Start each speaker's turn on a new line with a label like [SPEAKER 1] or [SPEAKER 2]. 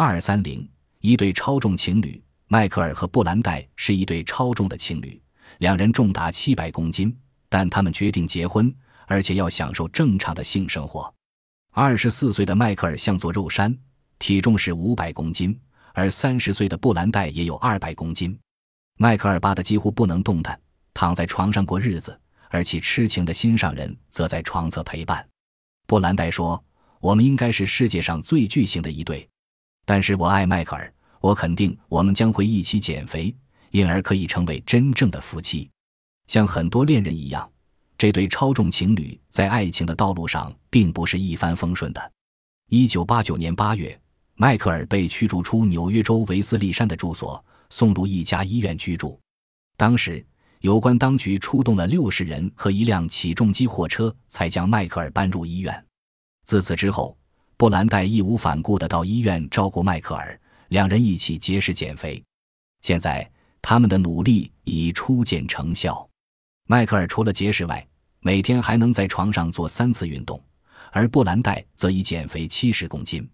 [SPEAKER 1] 二三零，一对超重情侣，迈克尔和布兰代是一对超重的情侣，两人重达七百公斤，但他们决定结婚，而且要享受正常的性生活。二十四岁的迈克尔像座肉山，体重是五百公斤，而三十岁的布兰代也有二百公斤。迈克尔扒得几乎不能动弹，躺在床上过日子，而其痴情的心上人则在床侧陪伴。布兰代说：“我们应该是世界上最巨型的一对。”但是我爱迈克尔，我肯定我们将会一起减肥，因而可以成为真正的夫妻。像很多恋人一样，这对超重情侣在爱情的道路上并不是一帆风顺的。一九八九年八月，迈克尔被驱逐出纽约州维斯利山的住所，送入一家医院居住。当时，有关当局出动了六十人和一辆起重机货车，才将迈克尔搬入医院。自此之后。布兰黛义无反顾地到医院照顾迈克尔，两人一起节食减肥。现在，他们的努力已初见成效。迈克尔除了节食外，每天还能在床上做三次运动，而布兰黛则已减肥七十公斤。